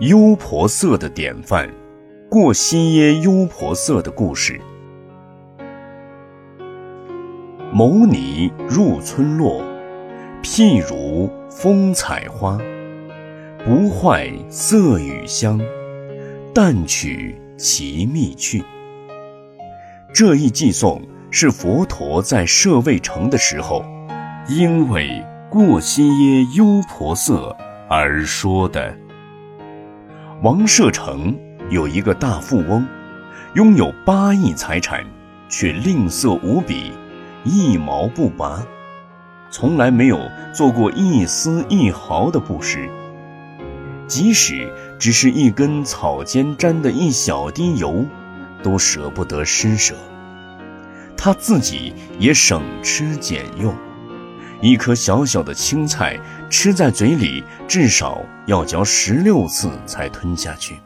优婆塞的典范，过西耶优婆塞的故事。牟尼入村落，譬如风采花，不坏色与香，但取其蜜去。这一寄颂是佛陀在舍卫城的时候，因为过西耶优婆塞而说的。王舍城有一个大富翁，拥有八亿财产，却吝啬无比。一毛不拔，从来没有做过一丝一毫的布施。即使只是一根草尖沾的一小滴油，都舍不得施舍。他自己也省吃俭用，一颗小小的青菜吃在嘴里，至少要嚼十六次才吞下去。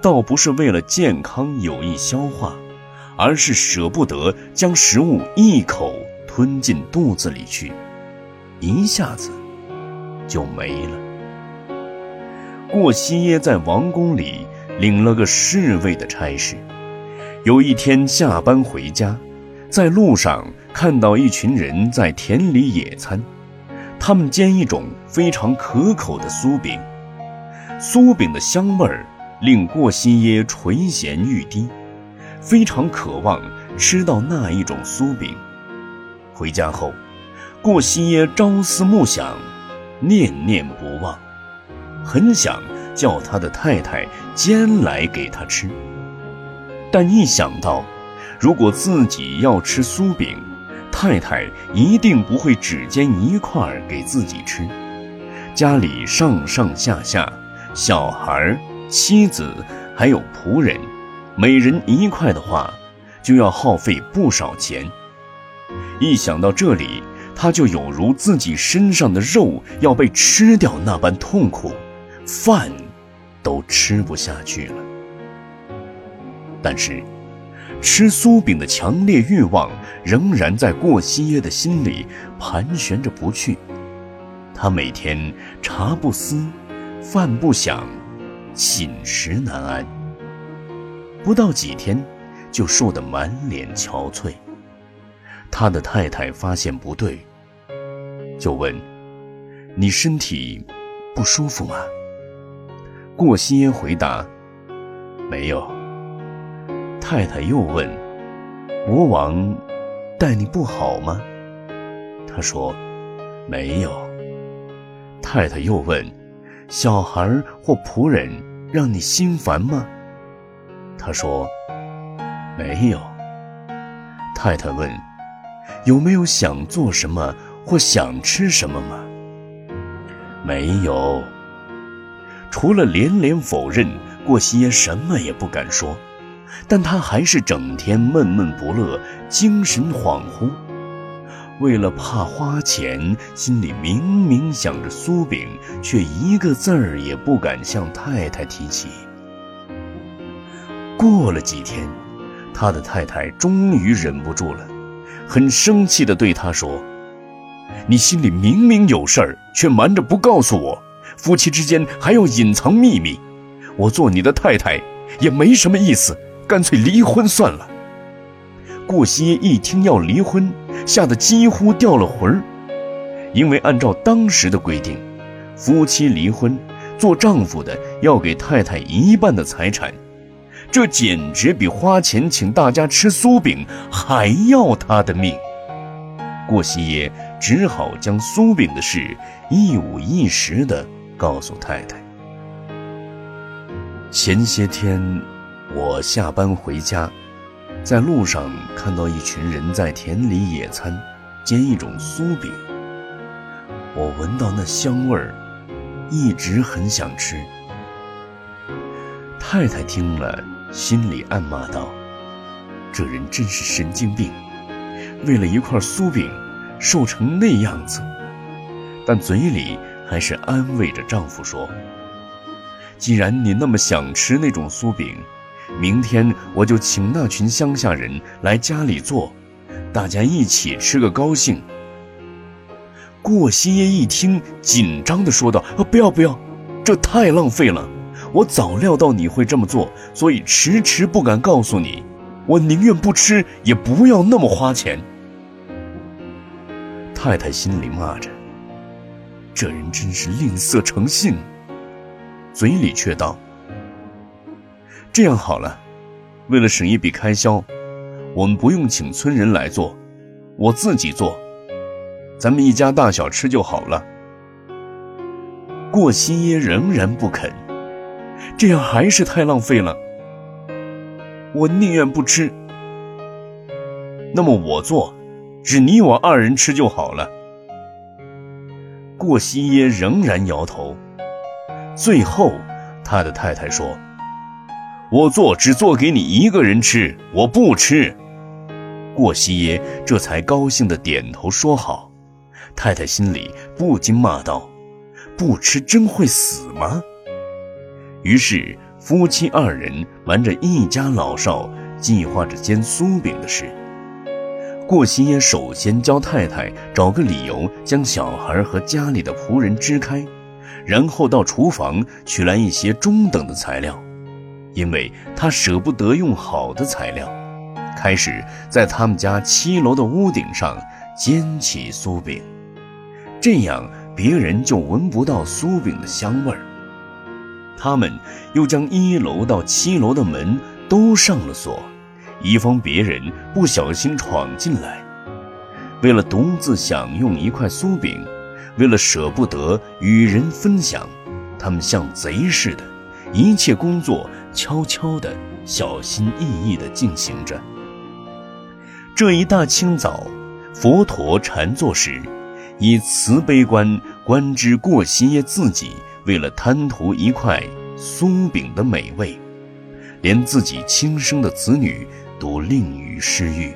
倒不是为了健康有益消化。而是舍不得将食物一口吞进肚子里去，一下子就没了。过西耶在王宫里领了个侍卫的差事，有一天下班回家，在路上看到一群人在田里野餐，他们煎一种非常可口的酥饼，酥饼的香味儿令过西耶垂涎欲滴。非常渴望吃到那一种酥饼。回家后，过西耶朝思暮想，念念不忘，很想叫他的太太煎来给他吃。但一想到，如果自己要吃酥饼，太太一定不会只煎一块给自己吃。家里上上下下，小孩、妻子还有仆人。每人一块的话，就要耗费不少钱。一想到这里，他就有如自己身上的肉要被吃掉那般痛苦，饭都吃不下去了。但是，吃酥饼的强烈欲望仍然在过西耶的心里盘旋着不去。他每天茶不思，饭不想，寝食难安。不到几天，就瘦得满脸憔悴。他的太太发现不对，就问：“你身体不舒服吗？”过西耶回答：“没有。”太太又问：“国王待你不好吗？”他说：“没有。”太太又问：“小孩或仆人让你心烦吗？”他说：“没有。”太太问：“有没有想做什么或想吃什么吗？”没有。除了连连否认，过西耶什么也不敢说。但他还是整天闷闷不乐，精神恍惚。为了怕花钱，心里明明想着酥饼，却一个字儿也不敢向太太提起。过了几天，他的太太终于忍不住了，很生气地对他说：“你心里明明有事儿，却瞒着不告诉我，夫妻之间还要隐藏秘密。我做你的太太也没什么意思，干脆离婚算了。”顾惜一听要离婚，吓得几乎掉了魂儿，因为按照当时的规定，夫妻离婚，做丈夫的要给太太一半的财产。这简直比花钱请大家吃酥饼还要他的命。过西耶只好将酥饼的事一五一十地告诉太太。前些天，我下班回家，在路上看到一群人在田里野餐，煎一种酥饼。我闻到那香味儿，一直很想吃。太太听了。心里暗骂道：“这人真是神经病，为了一块酥饼，瘦成那样子。”但嘴里还是安慰着丈夫说：“既然你那么想吃那种酥饼，明天我就请那群乡下人来家里做，大家一起吃个高兴。”过西耶一听，紧张地说道：“啊，不要不要，这太浪费了，我早料到你会这么做，所以迟迟不敢告诉你。我宁愿不吃，也不要那么花钱。太太心里骂着：“这人真是吝啬成性。”嘴里却道：“这样好了，为了省一笔开销，我们不用请村人来做，我自己做，咱们一家大小吃就好了。”过新耶仍然不肯，这样还是太浪费了。我宁愿不吃。那么我做，只你我二人吃就好了。过西耶仍然摇头。最后，他的太太说：“我做只做给你一个人吃，我不吃。”过西耶这才高兴地点头说好。太太心里不禁骂道。不吃真会死吗？于是夫妻二人瞒着一家老少，计划着煎酥饼的事。过新耶首先教太太找个理由将小孩和家里的仆人支开，然后到厨房取来一些中等的材料，因为他舍不得用好的材料，开始在他们家七楼的屋顶上煎起酥饼，这样。别人就闻不到酥饼的香味儿。他们又将一楼到七楼的门都上了锁，以防别人不小心闯进来。为了独自享用一块酥饼，为了舍不得与人分享，他们像贼似的，一切工作悄悄地、小心翼翼地进行着。这一大清早，佛陀禅坐时。以慈悲观观之过新耶自己，为了贪图一块酥饼的美味，连自己亲生的子女都令于失欲。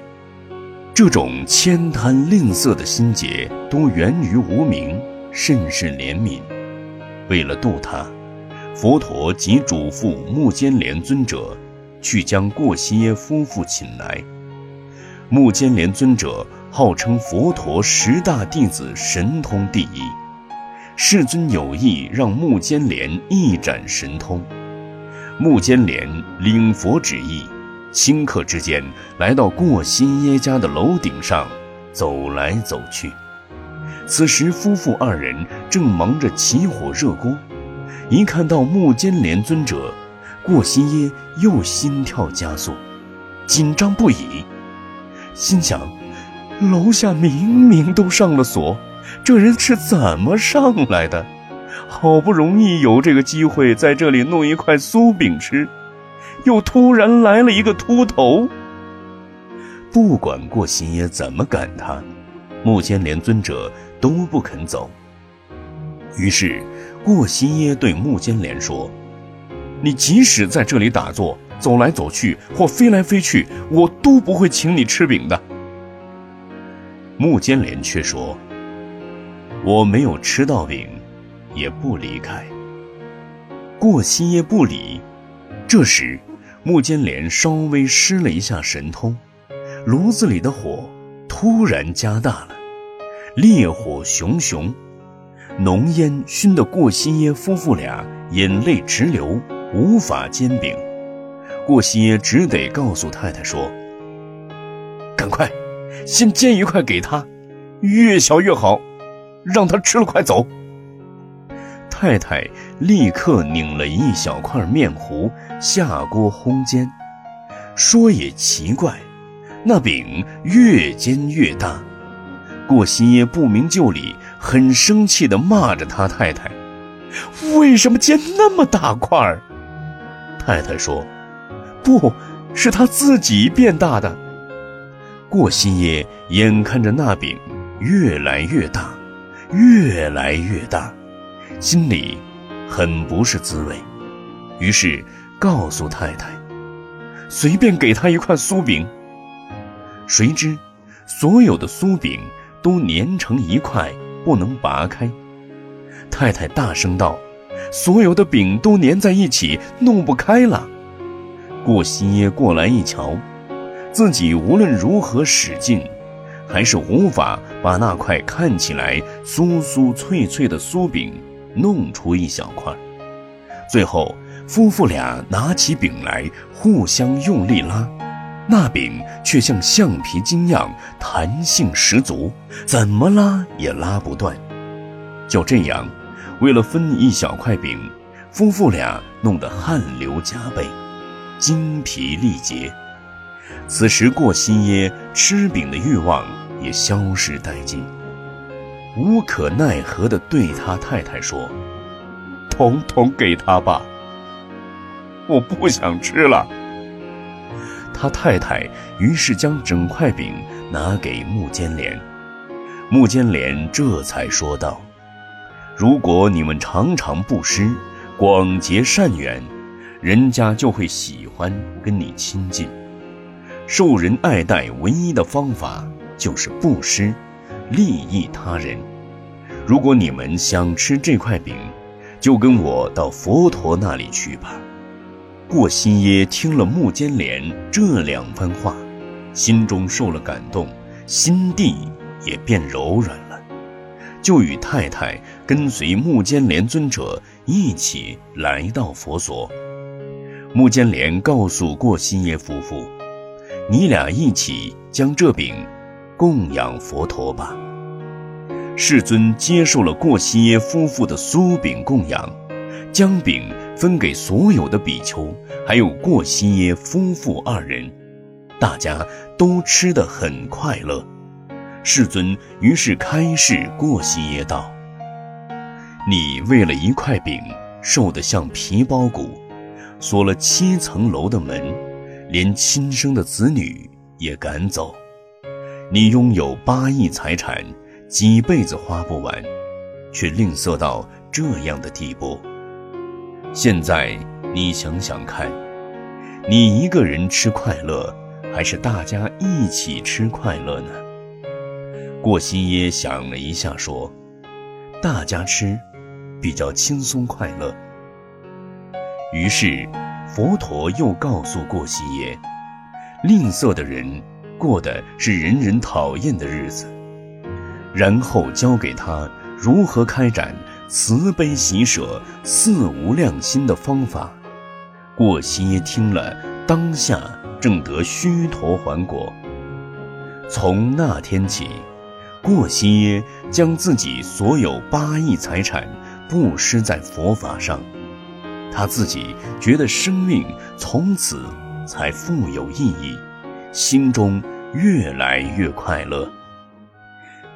这种悭贪吝啬的心结，都源于无名，甚是怜悯。为了度他，佛陀即嘱咐目犍连尊者，去将过新耶夫妇请来。目犍连尊者。号称佛陀十大弟子神通第一，世尊有意让目犍连一展神通。目犍连领佛旨意，顷刻之间来到过新耶家的楼顶上，走来走去。此时夫妇二人正忙着起火热锅，一看到目犍连尊者，过新耶又心跳加速，紧张不已，心想。楼下明明都上了锁，这人是怎么上来的？好不容易有这个机会在这里弄一块酥饼吃，又突然来了一个秃头。不管过新耶怎么赶他，目犍连尊者都不肯走。于是过新耶对目犍连说：“你即使在这里打坐、走来走去或飞来飞去，我都不会请你吃饼的。”穆坚连却说：“我没有吃到饼，也不离开。”过西耶不理。这时，穆坚连稍微施了一下神通，炉子里的火突然加大了，烈火熊熊，浓烟熏得过西耶夫妇俩眼泪直流，无法煎饼。过西耶只得告诉太太说：“赶快。”先煎一块给他，越小越好，让他吃了快走。太太立刻拧了一小块面糊下锅烘煎。说也奇怪，那饼越煎越大。过新耶不明就里，很生气地骂着他太太：“为什么煎那么大块儿？”太太说：“不是他自己变大的。”过新耶眼看着那饼越来越大，越来越大，心里很不是滋味，于是告诉太太：“随便给他一块酥饼。”谁知所有的酥饼都粘成一块，不能拔开。太太大声道：“所有的饼都粘在一起，弄不开了。”过新耶过来一瞧。自己无论如何使劲，还是无法把那块看起来酥酥脆脆的酥饼弄出一小块。最后，夫妇俩拿起饼来，互相用力拉，那柄却像橡皮筋样弹性十足，怎么拉也拉不断。就这样，为了分一小块饼，夫妇俩弄得汗流浃背，精疲力竭。此时，过新耶吃饼的欲望也消失殆尽，无可奈何地对他太太说：“统统给他吧，我不想吃了。”他太太于是将整块饼拿给穆坚莲，穆坚莲这才说道：“如果你们常常布施，广结善缘，人家就会喜欢跟你亲近。”受人爱戴唯一的方法就是布施，利益他人。如果你们想吃这块饼，就跟我到佛陀那里去吧。过新耶听了木坚莲这两番话，心中受了感动，心地也变柔软了，就与太太跟随木坚莲尊者一起来到佛所。木坚莲告诉过新耶夫妇。你俩一起将这饼供养佛陀吧。世尊接受了过新耶夫妇的酥饼供养，将饼分给所有的比丘，还有过西耶夫妇二人，大家都吃得很快乐。世尊于是开示过西耶道：“你为了一块饼，瘦得像皮包骨，锁了七层楼的门。”连亲生的子女也赶走，你拥有八亿财产，几辈子花不完，却吝啬到这样的地步。现在你想想看，你一个人吃快乐，还是大家一起吃快乐呢？过新耶想了一下，说：“大家吃，比较轻松快乐。”于是。佛陀又告诉过西耶，吝啬的人过的是人人讨厌的日子，然后教给他如何开展慈悲喜舍、四无量心的方法。过西耶听了，当下正得须陀还果。从那天起，过西耶将自己所有八亿财产布施在佛法上。他自己觉得生命从此才富有意义，心中越来越快乐。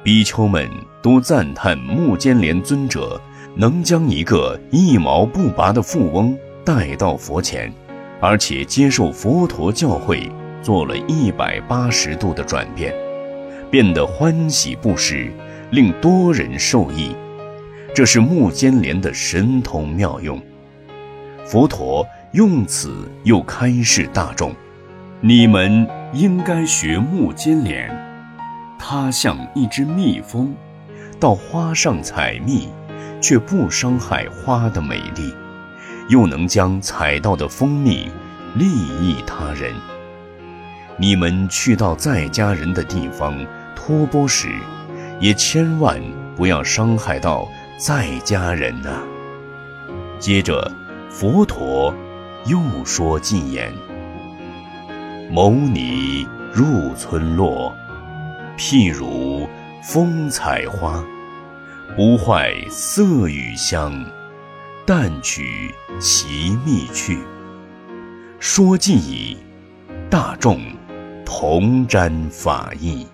比丘们都赞叹木坚连尊者能将一个一毛不拔的富翁带到佛前，而且接受佛陀教诲，做了一百八十度的转变，变得欢喜不施，令多人受益。这是木坚连的神通妙用。佛陀用此又开示大众：你们应该学木坚连，它像一只蜜蜂，到花上采蜜，却不伤害花的美丽，又能将采到的蜂蜜利益他人。你们去到在家人的地方托钵时，也千万不要伤害到在家人呐。接着。佛陀又说禁言：牟尼入村落，譬如风采花，不坏色与香，但取其蜜去。说尽矣，大众同沾法意。